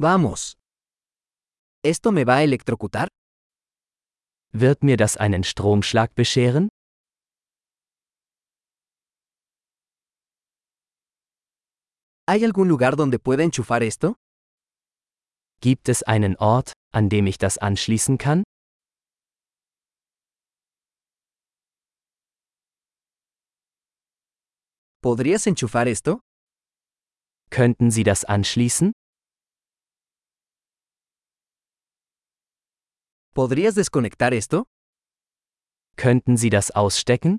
Vamos. ¿Esto me va a electrocutar? Wird mir das einen Stromschlag bescheren? ¿Hay algún lugar donde pueda enchufar esto? Gibt es einen Ort, an dem ich das anschließen kann? ¿Podrías enchufar esto? Könnten Sie das anschließen? ¿Podrías desconectar esto? Könnten Sie das ausstecken?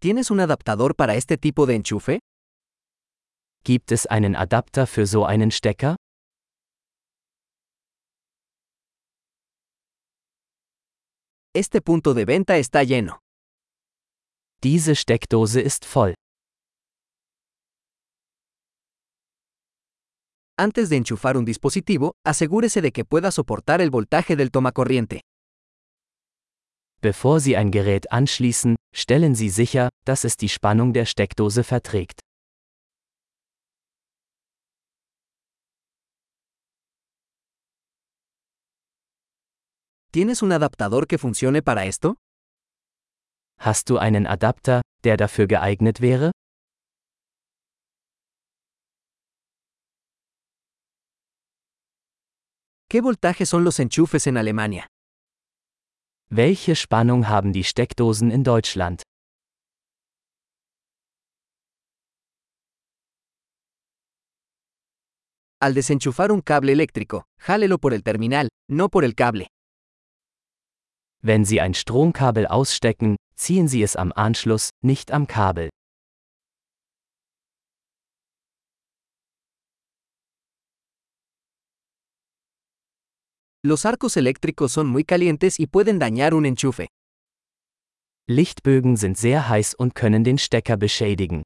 ¿Tienes un adaptador para este tipo de enchufe? Gibt es einen Adapter für so einen Stecker? Este punto de venta está lleno. Diese Steckdose ist voll. Antes de enchufar un dispositivo, asegúrese de que pueda soportar el voltaje del tomacorriente. Bevor Sie ein Gerät anschließen, stellen Sie sicher, dass es die Spannung der Steckdose verträgt. ¿Tienes un adaptador que funcione para esto? Hast du einen Adapter, der dafür geeignet wäre? ¿Qué voltaje son los enchufes en Alemania? Welche Spannung haben die Steckdosen in Deutschland? Al desenchufar un cable eléctrico, jálelo por el terminal, no por el cable. Wenn Sie ein Stromkabel ausstecken, ziehen Sie es am Anschluss, nicht am Kabel. Los arcos eléctricos son muy calientes y pueden dañar un enchufe. Lichtbögen sind sehr heiß und können den Stecker beschädigen.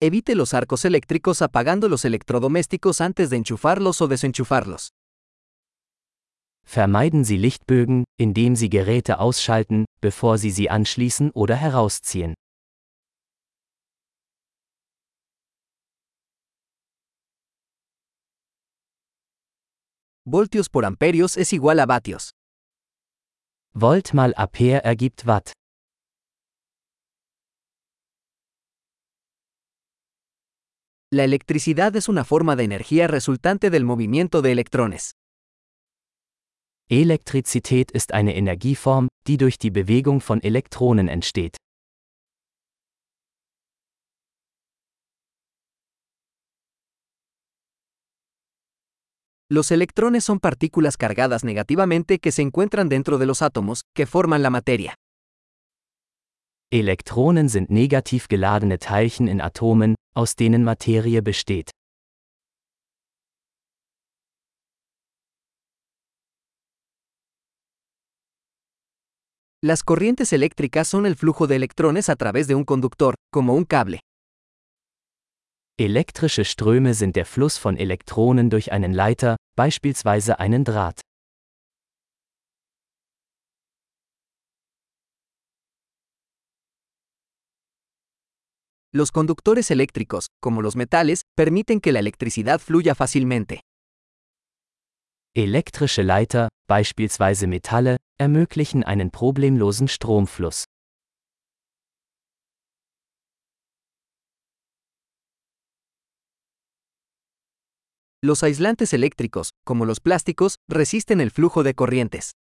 Evite los arcos eléctricos apagando los electrodomésticos antes de enchufarlos o desenchufarlos. Vermeiden Sie Lichtbögen, indem Sie Geräte ausschalten, bevor Sie sie anschließen oder herausziehen. Voltios por amperios es igual a vatios. Volt mal Ampere ergibt Watt. La electricidad es una forma de energía resultante del movimiento de electrones. Elektrizität ist eine Energieform, die durch die Bewegung von Elektronen entsteht. Los electrones son partículas cargadas negativamente que se encuentran dentro de los átomos, que forman la materia. Elektronen sind negativ geladene Teilchen in Atomen, aus denen Materie besteht. Las corrientes eléctricas son el flujo de electrones a través de un conductor, como un cable. Elektrische Ströme sind der Fluss von Elektronen durch einen Leiter, beispielsweise einen Draht. Los conductores eléctricos, como los metales, permiten que la electricidad fluya fácilmente. Elektrische Leiter, beispielsweise Metalle, ermöglichen einen problemlosen Stromfluss. Los aislantes eléctricos, como los plásticos, resisten el flujo de corrientes.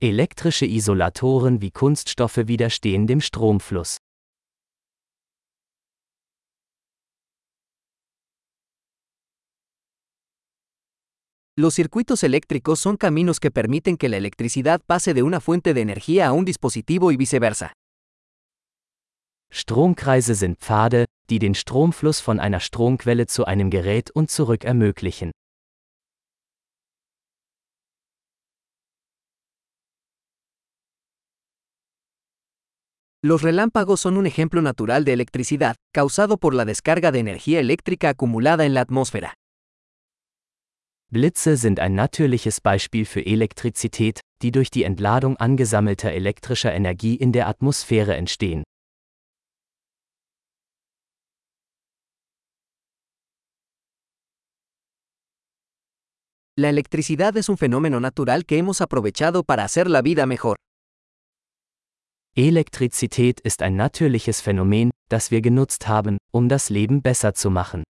Elektrische Isolatoren wie Kunststoffe widerstehen dem Stromfluss. Los circuitos eléctricos son caminos que permiten que la electricidad pase de una fuente de energía a un dispositivo y viceversa. Stromkreise sind Pfade, die den Stromfluss von einer Stromquelle zu einem Gerät und zurück ermöglichen. Los relámpagos son un ejemplo natural de electricidad, causado por la descarga de energía eléctrica acumulada en la atmósfera. Blitze sind ein natürliches Beispiel für Elektrizität, die durch die Entladung angesammelter elektrischer Energie in der Atmosphäre entstehen. La electricidad es un fenómeno natural que hemos aprovechado para hacer la vida mejor. Elektrizität ist ein natürliches Phänomen, das wir genutzt haben, um das Leben besser zu machen.